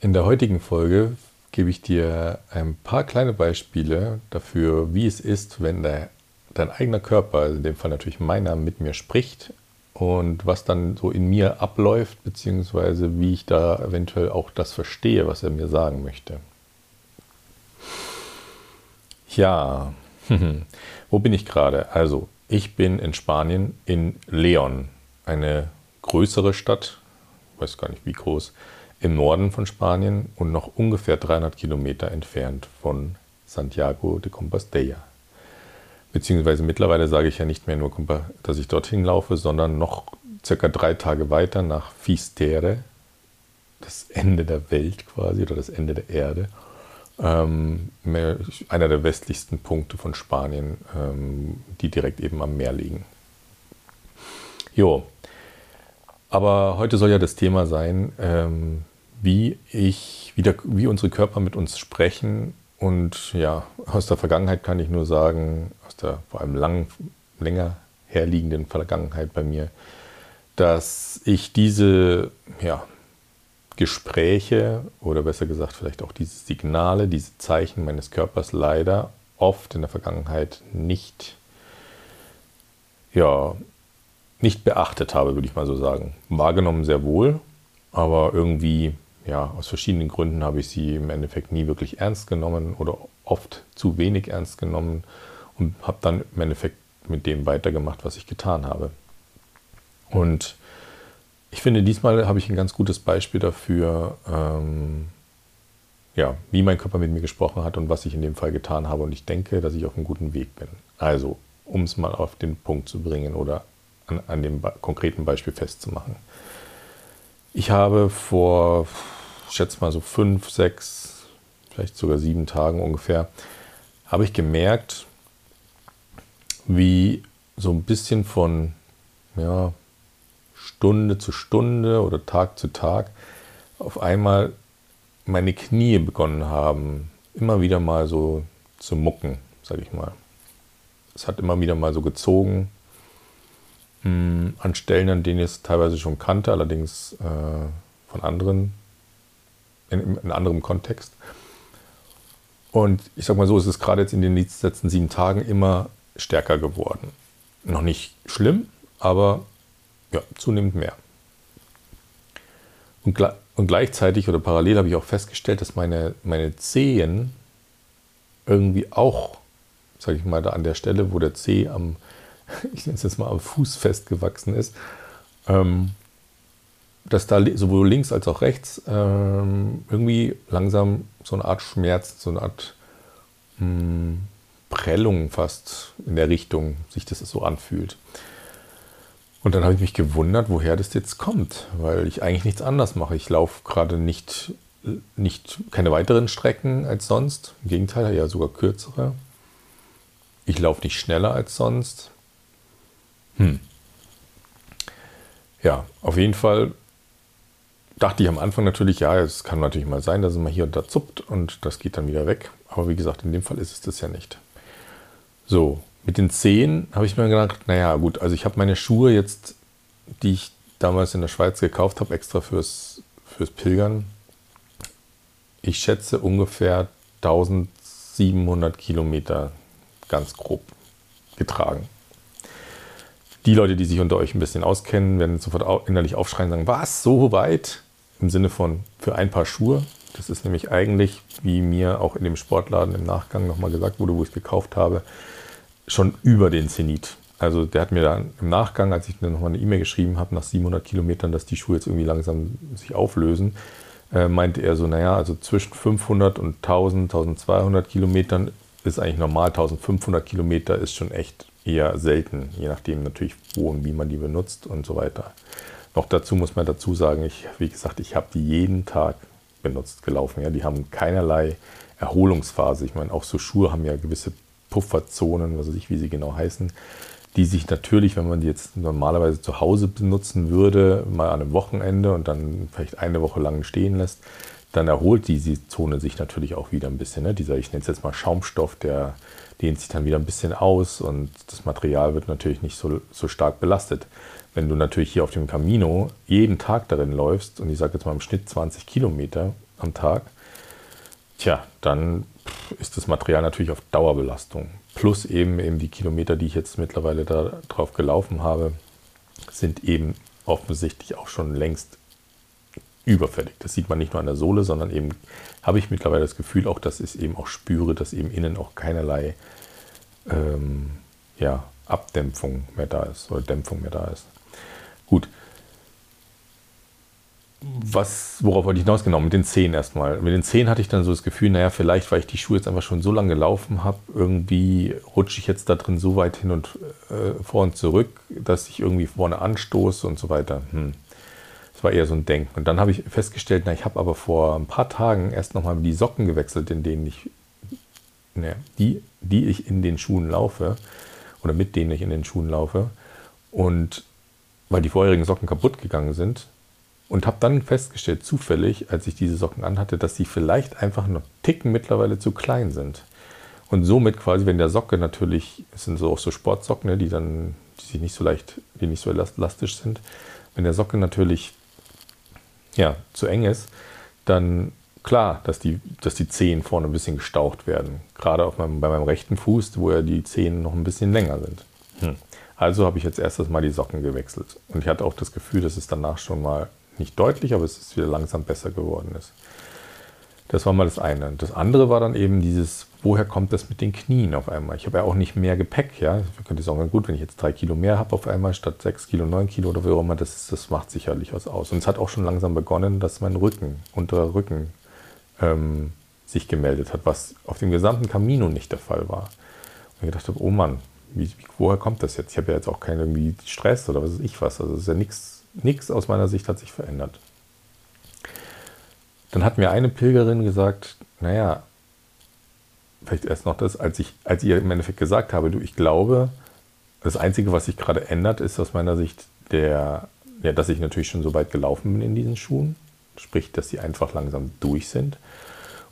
In der heutigen Folge gebe ich dir ein paar kleine Beispiele dafür, wie es ist, wenn der, dein eigener Körper, also in dem Fall natürlich meiner, mit mir spricht und was dann so in mir abläuft, beziehungsweise wie ich da eventuell auch das verstehe, was er mir sagen möchte. Ja, wo bin ich gerade? Also, ich bin in Spanien in Leon, eine größere Stadt, weiß gar nicht wie groß, im Norden von Spanien und noch ungefähr 300 Kilometer entfernt von Santiago de Compostela. Beziehungsweise mittlerweile sage ich ja nicht mehr nur, dass ich dorthin laufe, sondern noch circa drei Tage weiter nach Fistere, das Ende der Welt quasi oder das Ende der Erde. Ähm, einer der westlichsten Punkte von Spanien, ähm, die direkt eben am Meer liegen. Jo, aber heute soll ja das Thema sein, ähm, wie ich, wie, der, wie unsere Körper mit uns sprechen. Und ja, aus der Vergangenheit kann ich nur sagen, aus der vor allem lang, länger herliegenden Vergangenheit bei mir, dass ich diese ja, Gespräche oder besser gesagt vielleicht auch diese Signale, diese Zeichen meines Körpers leider oft in der Vergangenheit nicht, ja, nicht beachtet habe, würde ich mal so sagen. Wahrgenommen sehr wohl, aber irgendwie ja, aus verschiedenen Gründen habe ich sie im Endeffekt nie wirklich ernst genommen oder oft zu wenig ernst genommen und habe dann im Endeffekt mit dem weitergemacht, was ich getan habe. Und ich finde, diesmal habe ich ein ganz gutes Beispiel dafür, ähm, ja, wie mein Körper mit mir gesprochen hat und was ich in dem Fall getan habe. Und ich denke, dass ich auf einem guten Weg bin. Also, um es mal auf den Punkt zu bringen oder an, an dem konkreten Beispiel festzumachen. Ich habe vor schätze mal so fünf, sechs, vielleicht sogar sieben Tagen ungefähr, habe ich gemerkt, wie so ein bisschen von ja, Stunde zu Stunde oder Tag zu Tag auf einmal meine Knie begonnen haben, immer wieder mal so zu mucken, sage ich mal. Es hat immer wieder mal so gezogen, hm, an Stellen, an denen ich es teilweise schon kannte, allerdings äh, von anderen in, in einem anderen Kontext. Und ich sag mal so, es ist gerade jetzt in den letzten sieben Tagen immer stärker geworden. Noch nicht schlimm, aber ja, zunehmend mehr. Und, und gleichzeitig oder parallel habe ich auch festgestellt, dass meine, meine Zehen irgendwie auch, sage ich mal, da an der Stelle, wo der Zeh am, ich nenne es jetzt mal am Fuß festgewachsen ist, ähm, dass da sowohl links als auch rechts ähm, irgendwie langsam so eine Art Schmerz, so eine Art mh, hm, Prellung fast in der Richtung sich das so anfühlt. Und dann habe ich mich gewundert, woher das jetzt kommt, weil ich eigentlich nichts anders mache. Ich laufe gerade nicht, nicht keine weiteren Strecken als sonst. Im Gegenteil, ja sogar kürzere. Ich laufe nicht schneller als sonst. Hm. Ja, auf jeden Fall dachte ich am Anfang natürlich, ja, es kann natürlich mal sein, dass es mal hier und da zuppt und das geht dann wieder weg. Aber wie gesagt, in dem Fall ist es das ja nicht. So, mit den Zehen habe ich mir gedacht, naja, gut, also ich habe meine Schuhe jetzt, die ich damals in der Schweiz gekauft habe, extra fürs, fürs Pilgern. Ich schätze ungefähr 1700 Kilometer ganz grob getragen. Die Leute, die sich unter euch ein bisschen auskennen, werden sofort innerlich aufschreien und sagen, was, so weit? Im Sinne von für ein Paar Schuhe. Das ist nämlich eigentlich, wie mir auch in dem Sportladen im Nachgang nochmal gesagt wurde, wo ich es gekauft habe, schon über den Zenit. Also der hat mir dann im Nachgang, als ich dann nochmal eine E-Mail geschrieben habe, nach 700 Kilometern, dass die Schuhe jetzt irgendwie langsam sich auflösen, äh, meinte er so, naja, also zwischen 500 und 1000, 1200 Kilometern ist eigentlich normal. 1500 Kilometer ist schon echt eher selten, je nachdem natürlich, wo und wie man die benutzt und so weiter. Noch dazu muss man dazu sagen, ich, wie gesagt, ich habe die jeden Tag benutzt, gelaufen. Ja. Die haben keinerlei Erholungsphase. Ich meine, auch so Schuhe haben ja gewisse Pufferzonen, was weiß ich, wie sie genau heißen, die sich natürlich, wenn man die jetzt normalerweise zu Hause benutzen würde, mal an einem Wochenende und dann vielleicht eine Woche lang stehen lässt, dann erholt diese Zone sich natürlich auch wieder ein bisschen. Ne? Dieser, ich nenne es jetzt mal Schaumstoff, der dehnt sich dann wieder ein bisschen aus und das Material wird natürlich nicht so, so stark belastet. Wenn du natürlich hier auf dem Camino jeden Tag darin läufst und ich sage jetzt mal im Schnitt 20 Kilometer, am Tag, tja, dann ist das Material natürlich auf Dauerbelastung. Plus eben, eben die Kilometer, die ich jetzt mittlerweile da drauf gelaufen habe, sind eben offensichtlich auch schon längst überfällig. Das sieht man nicht nur an der Sohle, sondern eben habe ich mittlerweile das Gefühl auch, dass ich eben auch spüre, dass eben innen auch keinerlei ähm, ja, Abdämpfung mehr da ist oder Dämpfung mehr da ist. Gut, was, worauf wollte ich hinaus? Genau, mit den Zehen erstmal. Mit den Zehen hatte ich dann so das Gefühl, naja, vielleicht, weil ich die Schuhe jetzt einfach schon so lange gelaufen habe, irgendwie rutsche ich jetzt da drin so weit hin und äh, vor und zurück, dass ich irgendwie vorne anstoße und so weiter. Hm. Das war eher so ein Denken. Und dann habe ich festgestellt, na, ich habe aber vor ein paar Tagen erst nochmal die Socken gewechselt, in denen ich, ne, die, die ich in den Schuhen laufe, oder mit denen ich in den Schuhen laufe. Und weil die vorherigen Socken kaputt gegangen sind, und habe dann festgestellt, zufällig, als ich diese Socken anhatte, dass sie vielleicht einfach noch Ticken mittlerweile zu klein sind. Und somit quasi, wenn der Socke natürlich, es sind so auch so Sportsocken, ne, die dann, die sich nicht so leicht, die nicht so elastisch sind, wenn der Socke natürlich ja, zu eng ist, dann klar, dass die, dass die Zehen vorne ein bisschen gestaucht werden. Gerade auf meinem, bei meinem rechten Fuß, wo ja die Zehen noch ein bisschen länger sind. Hm. Also habe ich jetzt erstes Mal die Socken gewechselt. Und ich hatte auch das Gefühl, dass es danach schon mal nicht deutlich, aber es ist wieder langsam besser geworden ist. Das war mal das eine. Das andere war dann eben dieses, woher kommt das mit den Knien auf einmal? Ich habe ja auch nicht mehr Gepäck, ja. Ich könnte sagen, gut, wenn ich jetzt drei Kilo mehr habe auf einmal statt sechs Kilo, neun Kilo oder wie auch immer, das, das macht sicherlich was aus. Und es hat auch schon langsam begonnen, dass mein Rücken, unterer Rücken, ähm, sich gemeldet hat, was auf dem gesamten Camino nicht der Fall war. Und ich gedacht habe, oh Mann, wie, woher kommt das jetzt? Ich habe ja jetzt auch keinen irgendwie Stress oder was weiß ich was. Also es ist ja nichts aus meiner Sicht hat sich verändert. Dann hat mir eine Pilgerin gesagt, naja, vielleicht erst noch das, als ich, als ich im Endeffekt gesagt habe, du, ich glaube, das Einzige, was sich gerade ändert, ist aus meiner Sicht der, ja, dass ich natürlich schon so weit gelaufen bin in diesen Schuhen. Sprich, dass sie einfach langsam durch sind.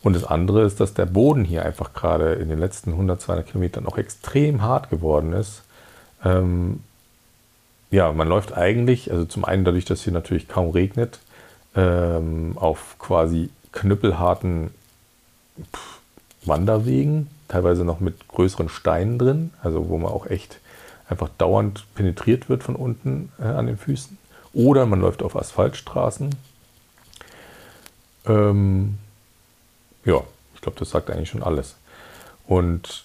Und das andere ist, dass der Boden hier einfach gerade in den letzten 100, 200 Kilometern auch extrem hart geworden ist. Ähm, ja, man läuft eigentlich, also zum einen dadurch, dass hier natürlich kaum regnet, ähm, auf quasi knüppelharten Wanderwegen, teilweise noch mit größeren Steinen drin, also wo man auch echt einfach dauernd penetriert wird von unten äh, an den Füßen. Oder man läuft auf Asphaltstraßen. Ähm, ja, ich glaube, das sagt eigentlich schon alles. Und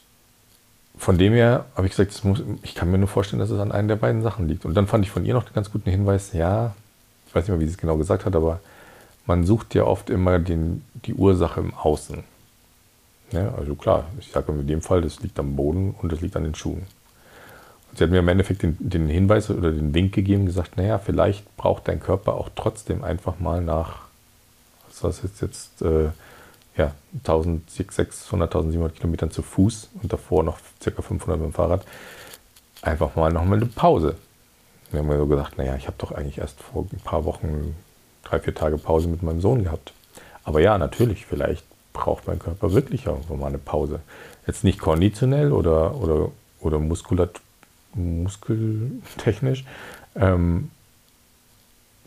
von dem her habe ich gesagt, muss, ich kann mir nur vorstellen, dass es an einer der beiden Sachen liegt. Und dann fand ich von ihr noch einen ganz guten Hinweis, ja, ich weiß nicht mehr, wie sie es genau gesagt hat, aber man sucht ja oft immer den, die Ursache im Außen. Ja, also klar, ich sage in dem Fall, das liegt am Boden und das liegt an den Schuhen. Und sie hat mir im Endeffekt den, den Hinweis oder den Wink gegeben, gesagt, naja, vielleicht braucht dein Körper auch trotzdem einfach mal nach, was ist jetzt, äh, ja, 1600, 1700 Kilometern zu Fuß und davor noch ca. 500 mit dem Fahrrad, einfach mal nochmal eine Pause. Wir haben mir so gesagt, naja, ich habe doch eigentlich erst vor ein paar Wochen drei, vier Tage Pause mit meinem Sohn gehabt. Aber ja, natürlich, vielleicht braucht mein Körper wirklich irgendwo mal eine Pause. Jetzt nicht konditionell oder, oder, oder muskulat, muskeltechnisch, ähm,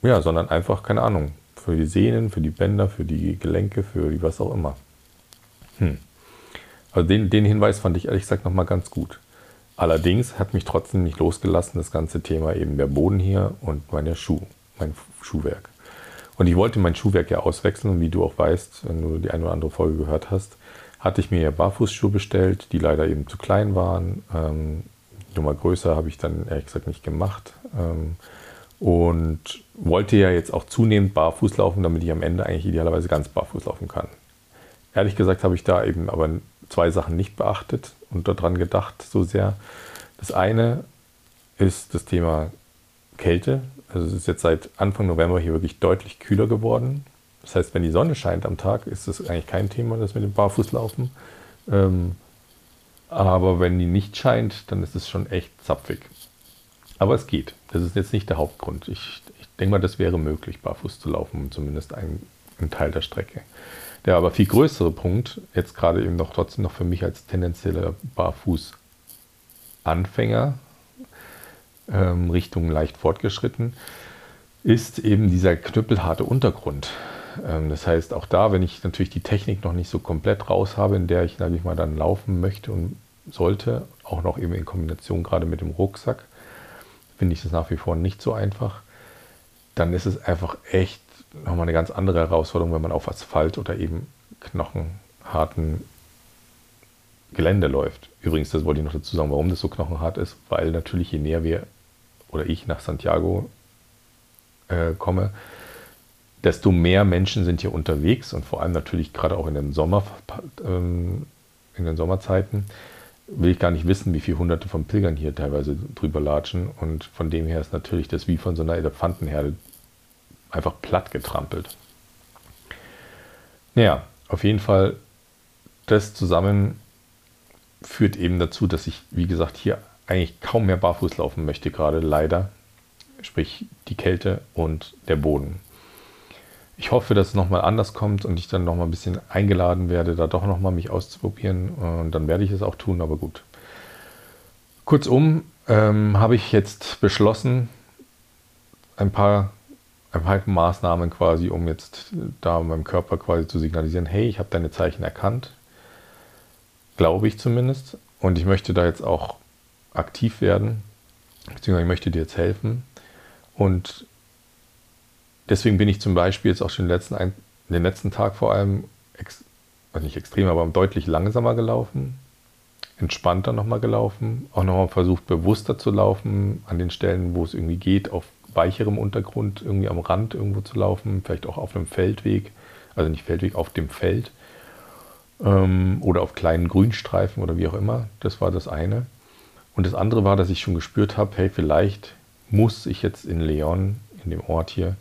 ja, sondern einfach, keine Ahnung, für die Sehnen, für die Bänder, für die Gelenke, für die was auch immer. Hm. Also den, den Hinweis fand ich ehrlich gesagt nochmal ganz gut. Allerdings hat mich trotzdem nicht losgelassen das ganze Thema eben der Boden hier und meine Schuh, mein Schuhwerk. Und ich wollte mein Schuhwerk ja auswechseln und wie du auch weißt, wenn du die eine oder andere Folge gehört hast, hatte ich mir ja Barfußschuhe bestellt, die leider eben zu klein waren. Ähm, Nummer größer habe ich dann ehrlich gesagt nicht gemacht. Ähm, und wollte ja jetzt auch zunehmend barfuß laufen, damit ich am Ende eigentlich idealerweise ganz barfuß laufen kann. Ehrlich gesagt habe ich da eben aber zwei Sachen nicht beachtet und daran gedacht so sehr. Das eine ist das Thema Kälte. Also es ist jetzt seit Anfang November hier wirklich deutlich kühler geworden. Das heißt, wenn die Sonne scheint am Tag, ist das eigentlich kein Thema, das mit dem Barfußlaufen. Ähm, aber wenn die nicht scheint, dann ist es schon echt zapfig. Aber es geht. Das ist jetzt nicht der Hauptgrund. Ich, ich denke mal, das wäre möglich, barfuß zu laufen, zumindest ein, ein Teil der Strecke. Der aber viel größere Punkt, jetzt gerade eben noch trotzdem noch für mich als tendenzieller Barfuß-Anfänger, ähm, Richtung leicht fortgeschritten, ist eben dieser knüppelharte Untergrund. Ähm, das heißt, auch da, wenn ich natürlich die Technik noch nicht so komplett raus habe, in der ich, sage ich mal, dann laufen möchte und sollte, auch noch eben in Kombination gerade mit dem Rucksack, finde ich das nach wie vor nicht so einfach. Dann ist es einfach echt nochmal eine ganz andere Herausforderung, wenn man auf Asphalt oder eben knochenharten Gelände läuft. Übrigens, das wollte ich noch dazu sagen, warum das so knochenhart ist, weil natürlich je näher wir oder ich nach Santiago äh, komme, desto mehr Menschen sind hier unterwegs und vor allem natürlich gerade auch in den, Sommer, ähm, in den Sommerzeiten will ich gar nicht wissen, wie viele hunderte von Pilgern hier teilweise drüber latschen und von dem her ist natürlich das wie von so einer Elefantenherde einfach platt getrampelt. Naja, auf jeden Fall das zusammen führt eben dazu, dass ich, wie gesagt, hier eigentlich kaum mehr barfuß laufen möchte, gerade leider. Sprich die Kälte und der Boden. Ich hoffe, dass es nochmal anders kommt und ich dann nochmal ein bisschen eingeladen werde, da doch nochmal mich auszuprobieren. Und dann werde ich es auch tun, aber gut. Kurzum ähm, habe ich jetzt beschlossen, ein paar, ein paar Maßnahmen quasi, um jetzt da meinem Körper quasi zu signalisieren, hey, ich habe deine Zeichen erkannt. Glaube ich zumindest. Und ich möchte da jetzt auch aktiv werden, beziehungsweise ich möchte dir jetzt helfen. Und deswegen bin ich zum Beispiel jetzt auch schon den letzten, den letzten Tag vor allem, ex, also nicht extrem, aber deutlich langsamer gelaufen, entspannter nochmal gelaufen, auch nochmal versucht bewusster zu laufen an den Stellen, wo es irgendwie geht, auf weicherem Untergrund, irgendwie am Rand irgendwo zu laufen, vielleicht auch auf einem Feldweg, also nicht Feldweg, auf dem Feld ähm, oder auf kleinen Grünstreifen oder wie auch immer. Das war das eine. Und das andere war, dass ich schon gespürt habe, hey, vielleicht muss ich jetzt in Leon, in dem Ort hier,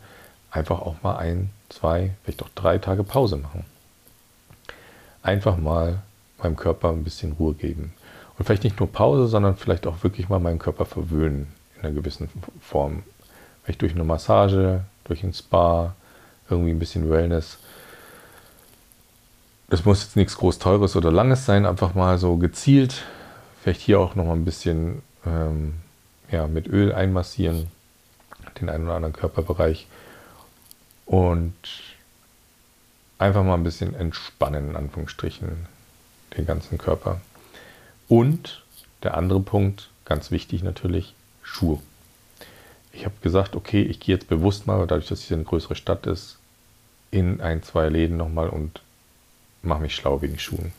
einfach auch mal ein, zwei, vielleicht auch drei Tage Pause machen. Einfach mal meinem Körper ein bisschen Ruhe geben. Und vielleicht nicht nur Pause, sondern vielleicht auch wirklich mal meinen Körper verwöhnen in einer gewissen Form. Vielleicht durch eine Massage, durch ein Spa, irgendwie ein bisschen Wellness. Das muss jetzt nichts groß Teures oder Langes sein, einfach mal so gezielt. Vielleicht hier auch noch mal ein bisschen ähm, ja, mit Öl einmassieren, den einen oder anderen Körperbereich und einfach mal ein bisschen entspannen, in Anführungsstrichen, den ganzen Körper. Und der andere Punkt, ganz wichtig natürlich, Schuhe. Ich habe gesagt, okay, ich gehe jetzt bewusst mal, dadurch, dass hier eine größere Stadt ist, in ein, zwei Läden nochmal und mache mich schlau wegen Schuhen.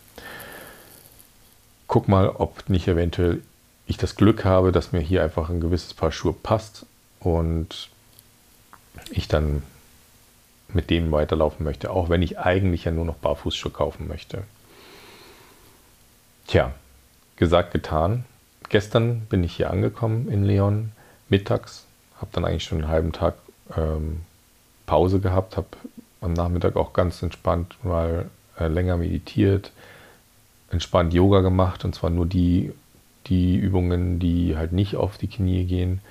Guck mal, ob nicht eventuell ich das Glück habe, dass mir hier einfach ein gewisses Paar Schuhe passt und ich dann mit denen weiterlaufen möchte, auch wenn ich eigentlich ja nur noch Barfußschuhe kaufen möchte. Tja, gesagt, getan. Gestern bin ich hier angekommen in Leon, mittags, habe dann eigentlich schon einen halben Tag ähm, Pause gehabt, habe am Nachmittag auch ganz entspannt mal äh, länger meditiert, entspannt Yoga gemacht und zwar nur die, die Übungen, die halt nicht auf die Knie gehen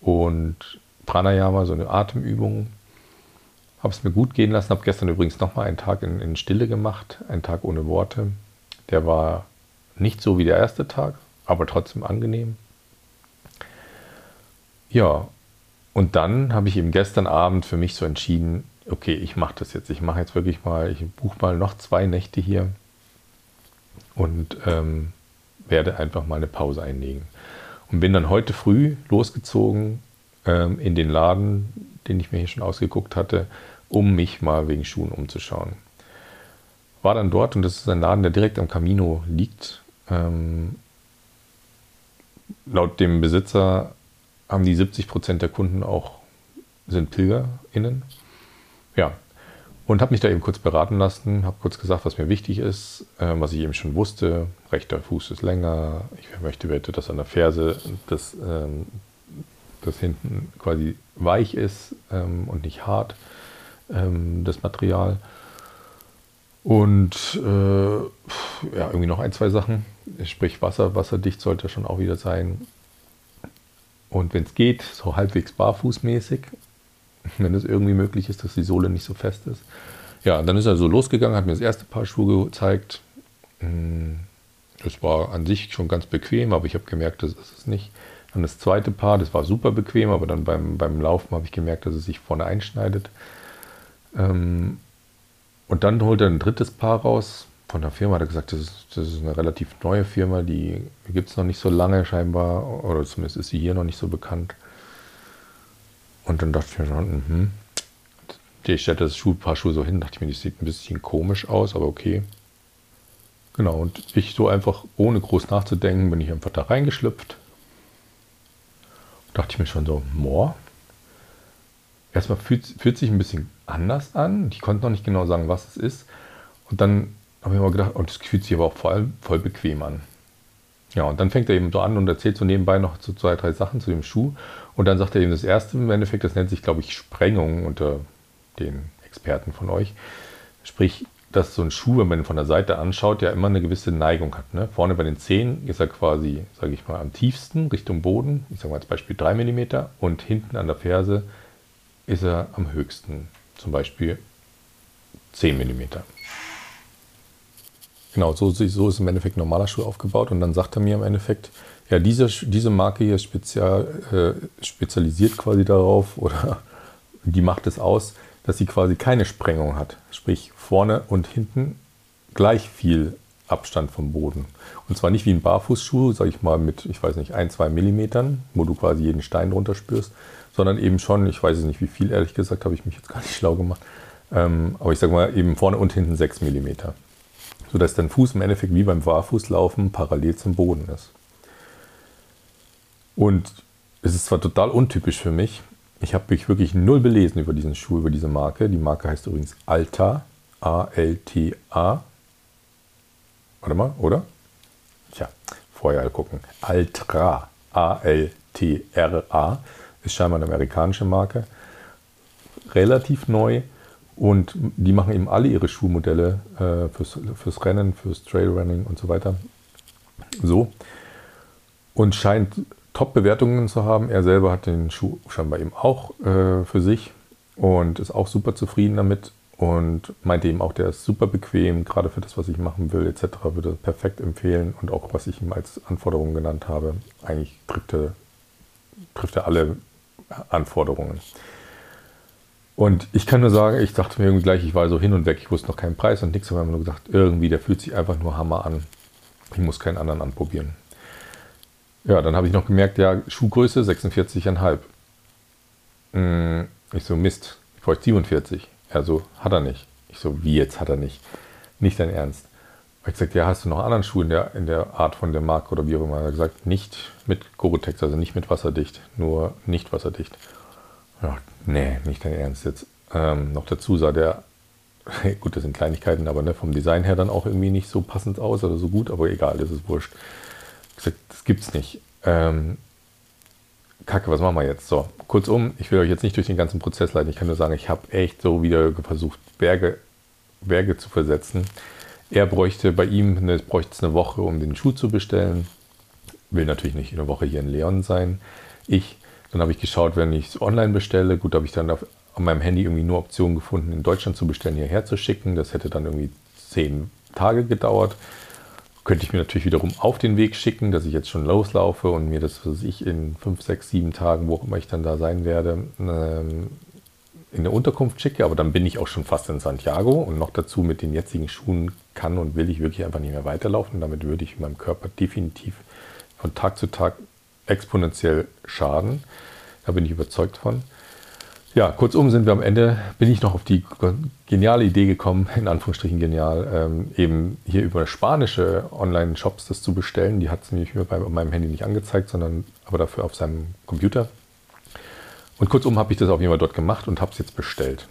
und Pranayama, so eine Atemübung, habe es mir gut gehen lassen, habe gestern übrigens nochmal einen Tag in, in Stille gemacht, einen Tag ohne Worte. Der war nicht so wie der erste Tag, aber trotzdem angenehm. Ja, und dann habe ich eben gestern Abend für mich so entschieden, okay, ich mache das jetzt. Ich mache jetzt wirklich mal, ich buche mal noch zwei Nächte hier und ähm, werde einfach mal eine Pause einlegen. Und bin dann heute früh losgezogen ähm, in den Laden, den ich mir hier schon ausgeguckt hatte, um mich mal wegen Schuhen umzuschauen. War dann dort und das ist ein Laden, der direkt am Camino liegt. Ähm, laut dem Besitzer haben die 70 Prozent der Kunden auch sind PilgerInnen. Ja, und habe mich da eben kurz beraten lassen, habe kurz gesagt, was mir wichtig ist, äh, was ich eben schon wusste. Rechter Fuß ist länger, ich möchte bitte, dass an der Ferse das, ähm, das hinten quasi weich ist ähm, und nicht hart ähm, das Material. Und äh, ja, irgendwie noch ein, zwei Sachen. Sprich, Wasser, wasserdicht sollte schon auch wieder sein. Und wenn es geht, so halbwegs barfußmäßig, wenn es irgendwie möglich ist, dass die Sohle nicht so fest ist. Ja, dann ist er so losgegangen, hat mir das erste Paar Schuhe gezeigt. Hm, das war an sich schon ganz bequem, aber ich habe gemerkt, das ist es nicht. Dann das zweite Paar, das war super bequem, aber dann beim, beim Laufen habe ich gemerkt, dass es sich vorne einschneidet. Ähm, und dann holt er ein drittes Paar raus. Von der Firma hat er gesagt, das ist, das ist eine relativ neue Firma, die gibt es noch nicht so lange scheinbar, oder zumindest ist sie hier noch nicht so bekannt. Und dann dachte ich mir schon, mhm. Ich stellte das Schuh, Paar Schuhe so hin, dachte ich mir, das sieht ein bisschen komisch aus, aber okay. Genau, und ich so einfach, ohne groß nachzudenken, bin ich einfach da reingeschlüpft. Dachte ich mir schon so, moor. Erstmal fühlt, fühlt sich ein bisschen anders an. Ich konnte noch nicht genau sagen, was es ist. Und dann habe ich mir gedacht, oh, es fühlt sich aber auch voll, voll bequem an. Ja, und dann fängt er eben so an und erzählt so nebenbei noch so zwei, drei Sachen zu dem Schuh. Und dann sagt er eben das erste im Endeffekt, das nennt sich, glaube ich, Sprengung unter den Experten von euch. Sprich, dass so ein Schuh, wenn man ihn von der Seite anschaut, ja immer eine gewisse Neigung hat. Ne? Vorne bei den Zehen ist er quasi, sage ich mal, am tiefsten Richtung Boden. Ich sage mal als Beispiel 3 mm. Und hinten an der Ferse ist er am höchsten. Zum Beispiel 10 mm. Genau, so, so ist im Endeffekt ein normaler Schuh aufgebaut. Und dann sagt er mir im Endeffekt, ja, diese, diese Marke hier spezial, äh, spezialisiert quasi darauf oder die macht es aus, dass sie quasi keine Sprengung hat. Sprich, vorne und hinten gleich viel Abstand vom Boden. Und zwar nicht wie ein Barfußschuh, sage ich mal, mit, ich weiß nicht, ein, zwei Millimetern, wo du quasi jeden Stein drunter spürst, sondern eben schon, ich weiß nicht wie viel, ehrlich gesagt, habe ich mich jetzt gar nicht schlau gemacht, ähm, aber ich sage mal eben vorne und hinten sechs Millimeter. Sodass dein Fuß im Endeffekt wie beim Barfußlaufen parallel zum Boden ist. Und es ist zwar total untypisch für mich, ich habe mich wirklich null belesen über diesen Schuh, über diese Marke. Die Marke heißt übrigens Alta, A-L-T-A. Warte mal, oder? Tja, vorher gucken. Altra, A-L-T-R-A. Ist scheinbar eine amerikanische Marke. Relativ neu. Und die machen eben alle ihre Schuhmodelle äh, fürs, fürs Rennen, fürs Trailrunning und so weiter. So. Und scheint Top-Bewertungen zu haben. Er selber hat den Schuh scheinbar eben auch äh, für sich und ist auch super zufrieden damit und meinte eben auch, der ist super bequem, gerade für das, was ich machen will, etc. Würde perfekt empfehlen und auch, was ich ihm als Anforderungen genannt habe, eigentlich trifft er, trifft er alle Anforderungen. Und ich kann nur sagen, ich dachte mir irgendwie gleich, ich war so hin und weg, ich wusste noch keinen Preis und nichts, aber ich habe nur gesagt, irgendwie, der fühlt sich einfach nur Hammer an. Ich muss keinen anderen anprobieren. Ja, dann habe ich noch gemerkt, ja, Schuhgröße 46,5. Hm, ich so, Mist, ich bräuchte 47. Er so, hat er nicht. Ich so, wie jetzt hat er nicht? Nicht dein Ernst. Ich gesagt, ja, hast du noch einen anderen Schuh in der, in der Art von der Marke oder wie auch immer? Er hat gesagt, nicht mit Gore-Tex, also nicht mit wasserdicht, nur nicht wasserdicht. Ja, nee, nicht dein Ernst jetzt. Ähm, noch dazu sah der, gut, das sind Kleinigkeiten, aber ne, vom Design her dann auch irgendwie nicht so passend aus oder so gut, aber egal, das ist wurscht gesagt, das gibt's nicht. Ähm, Kacke, was machen wir jetzt? So, kurzum, ich will euch jetzt nicht durch den ganzen Prozess leiten. Ich kann nur sagen, ich habe echt so wieder versucht, Berge, Berge zu versetzen. Er bräuchte bei ihm, eine, bräuchte eine Woche, um den Schuh zu bestellen. Will natürlich nicht eine Woche hier in Leon sein. Ich, dann habe ich geschaut, wenn ich es online bestelle. Gut, habe ich dann auf, auf meinem Handy irgendwie nur Optionen gefunden, in Deutschland zu bestellen, hierher zu schicken. Das hätte dann irgendwie zehn Tage gedauert. Könnte ich mir natürlich wiederum auf den Weg schicken, dass ich jetzt schon loslaufe und mir das, was ich in fünf, sechs, sieben Tagen, wo auch immer ich dann da sein werde, ähm, in der Unterkunft schicke. Aber dann bin ich auch schon fast in Santiago und noch dazu mit den jetzigen Schuhen kann und will ich wirklich einfach nicht mehr weiterlaufen. Damit würde ich meinem Körper definitiv von Tag zu Tag exponentiell schaden. Da bin ich überzeugt von. Ja, kurzum sind wir am Ende, bin ich noch auf die geniale Idee gekommen, in Anführungsstrichen genial, ähm, eben hier über spanische Online-Shops das zu bestellen. Die hat es nämlich mir bei meinem Handy nicht angezeigt, sondern aber dafür auf seinem Computer. Und kurzum habe ich das auf jeden Fall dort gemacht und habe es jetzt bestellt.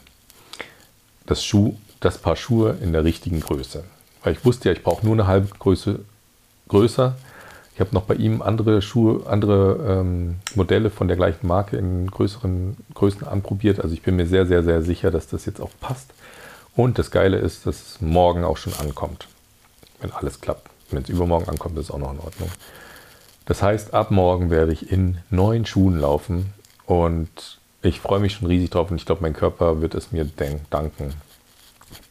Das Schuh, das Paar Schuhe in der richtigen Größe. Weil ich wusste ja, ich brauche nur eine halbe Größe größer ich habe noch bei ihm andere Schuhe, andere ähm, Modelle von der gleichen Marke in größeren Größen anprobiert. Also ich bin mir sehr, sehr, sehr sicher, dass das jetzt auch passt. Und das Geile ist, dass es morgen auch schon ankommt. Wenn alles klappt. Wenn es übermorgen ankommt, ist es auch noch in Ordnung. Das heißt, ab morgen werde ich in neuen Schuhen laufen und ich freue mich schon riesig drauf und ich glaube, mein Körper wird es mir danken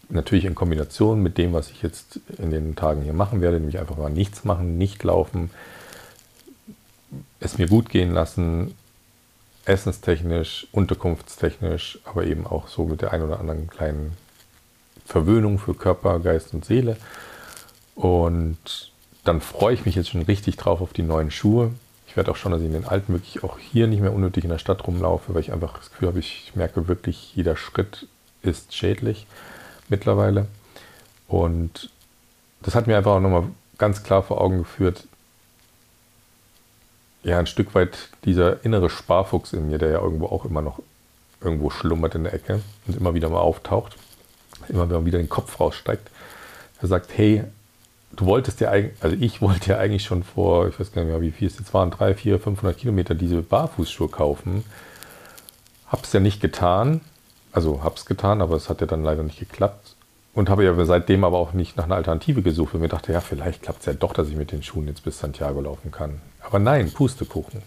natürlich in Kombination mit dem, was ich jetzt in den Tagen hier machen werde, nämlich einfach mal nichts machen, nicht laufen, es mir gut gehen lassen, essenstechnisch, unterkunftstechnisch, aber eben auch so mit der ein oder anderen kleinen Verwöhnung für Körper, Geist und Seele. Und dann freue ich mich jetzt schon richtig drauf auf die neuen Schuhe. Ich werde auch schon, dass ich in den alten wirklich auch hier nicht mehr unnötig in der Stadt rumlaufe, weil ich einfach das Gefühl habe, ich merke wirklich, jeder Schritt ist schädlich mittlerweile. Und das hat mir einfach auch nochmal ganz klar vor Augen geführt, ja, ein Stück weit dieser innere Sparfuchs in mir, der ja irgendwo auch immer noch irgendwo schlummert in der Ecke und immer wieder mal auftaucht, immer wieder den Kopf raussteigt, er sagt, hey, du wolltest ja eigentlich, also ich wollte ja eigentlich schon vor, ich weiß gar nicht mehr, wie viel es jetzt waren, drei, vier, 500 Kilometer diese Barfußschuhe kaufen. Hab's ja nicht getan, also hab's getan, aber es hat ja dann leider nicht geklappt. Und habe ja seitdem aber auch nicht nach einer Alternative gesucht, weil mir dachte, ja, vielleicht klappt es ja doch, dass ich mit den Schuhen jetzt bis Santiago laufen kann. Aber nein, Pustekuchen.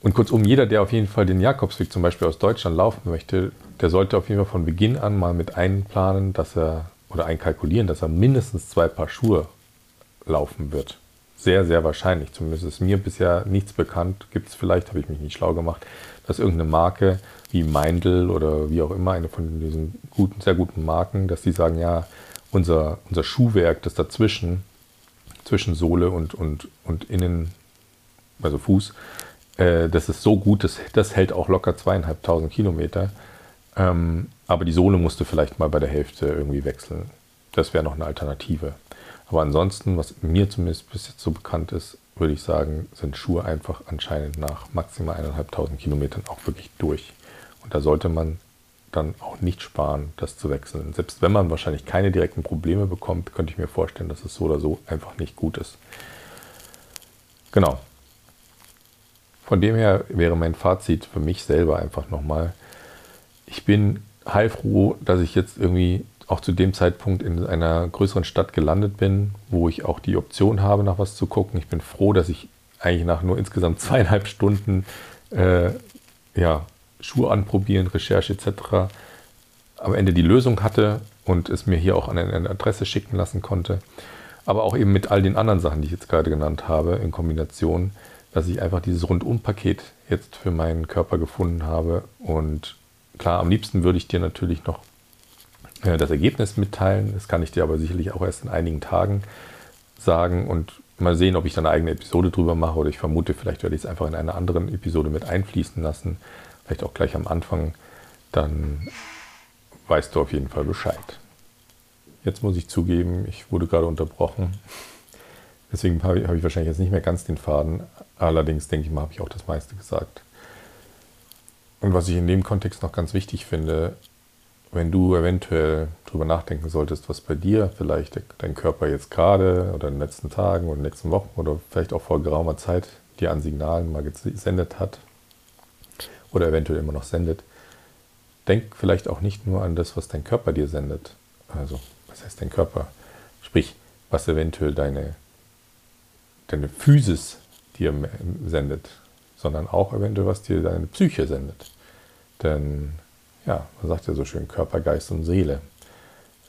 Und kurzum, jeder, der auf jeden Fall den Jakobsweg zum Beispiel aus Deutschland laufen möchte, der sollte auf jeden Fall von Beginn an mal mit einplanen, dass er oder einkalkulieren, dass er mindestens zwei Paar Schuhe laufen wird. Sehr, sehr wahrscheinlich. Zumindest ist mir bisher nichts bekannt. Gibt es vielleicht, habe ich mich nicht schlau gemacht, dass irgendeine Marke wie Meindl oder wie auch immer, eine von diesen guten, sehr guten Marken, dass die sagen, ja, unser, unser Schuhwerk, das dazwischen, zwischen Sohle und, und, und Innen, also Fuß, äh, das ist so gut, das, das hält auch locker zweieinhalbtausend Kilometer. Ähm, aber die Sohle musste vielleicht mal bei der Hälfte irgendwie wechseln. Das wäre noch eine Alternative. Aber ansonsten, was mir zumindest bis jetzt so bekannt ist, würde ich sagen, sind Schuhe einfach anscheinend nach maximal eineinhalbtausend Kilometern auch wirklich durch. Und da sollte man dann auch nicht sparen, das zu wechseln. Selbst wenn man wahrscheinlich keine direkten Probleme bekommt, könnte ich mir vorstellen, dass es so oder so einfach nicht gut ist. Genau. Von dem her wäre mein Fazit für mich selber einfach nochmal, ich bin heilfroh, dass ich jetzt irgendwie auch zu dem Zeitpunkt in einer größeren Stadt gelandet bin, wo ich auch die Option habe, nach was zu gucken. Ich bin froh, dass ich eigentlich nach nur insgesamt zweieinhalb Stunden äh, ja, Schuhe anprobieren, Recherche etc. am Ende die Lösung hatte und es mir hier auch an eine Adresse schicken lassen konnte. Aber auch eben mit all den anderen Sachen, die ich jetzt gerade genannt habe, in Kombination, dass ich einfach dieses Rundum-Paket jetzt für meinen Körper gefunden habe und Klar, am liebsten würde ich dir natürlich noch äh, das Ergebnis mitteilen. Das kann ich dir aber sicherlich auch erst in einigen Tagen sagen und mal sehen, ob ich dann eine eigene Episode drüber mache oder ich vermute, vielleicht werde ich es einfach in einer anderen Episode mit einfließen lassen. Vielleicht auch gleich am Anfang. Dann weißt du auf jeden Fall Bescheid. Jetzt muss ich zugeben, ich wurde gerade unterbrochen. Deswegen habe ich wahrscheinlich jetzt nicht mehr ganz den Faden. Allerdings denke ich mal, habe ich auch das meiste gesagt. Und was ich in dem Kontext noch ganz wichtig finde, wenn du eventuell darüber nachdenken solltest, was bei dir vielleicht dein Körper jetzt gerade oder in den letzten Tagen oder in den letzten Wochen oder vielleicht auch vor geraumer Zeit dir an Signalen mal gesendet hat oder eventuell immer noch sendet, denk vielleicht auch nicht nur an das, was dein Körper dir sendet. Also, was heißt dein Körper? Sprich, was eventuell deine, deine Physis dir sendet sondern auch eventuell, was dir deine Psyche sendet. Denn, ja, man sagt ja so schön, Körper, Geist und Seele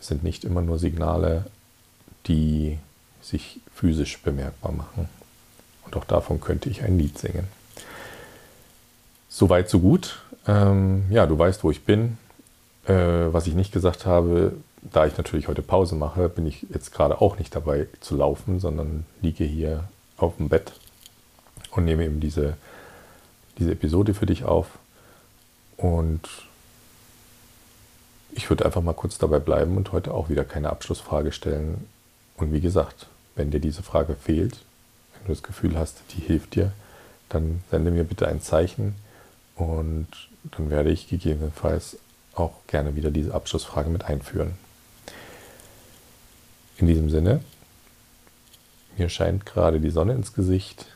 es sind nicht immer nur Signale, die sich physisch bemerkbar machen. Und auch davon könnte ich ein Lied singen. Soweit, so gut. Ähm, ja, du weißt, wo ich bin. Äh, was ich nicht gesagt habe, da ich natürlich heute Pause mache, bin ich jetzt gerade auch nicht dabei zu laufen, sondern liege hier auf dem Bett und nehme eben diese diese Episode für dich auf. Und ich würde einfach mal kurz dabei bleiben und heute auch wieder keine Abschlussfrage stellen. Und wie gesagt, wenn dir diese Frage fehlt, wenn du das Gefühl hast, die hilft dir, dann sende mir bitte ein Zeichen und dann werde ich gegebenenfalls auch gerne wieder diese Abschlussfrage mit einführen. In diesem Sinne, mir scheint gerade die Sonne ins Gesicht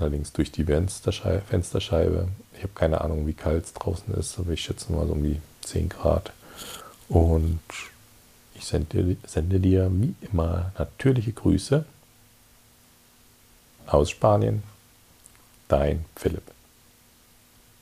allerdings durch die Fensterscheibe. Ich habe keine Ahnung, wie kalt es draußen ist, aber ich schätze mal so um die 10 Grad. Und ich sende, sende dir wie immer natürliche Grüße aus Spanien. Dein Philipp.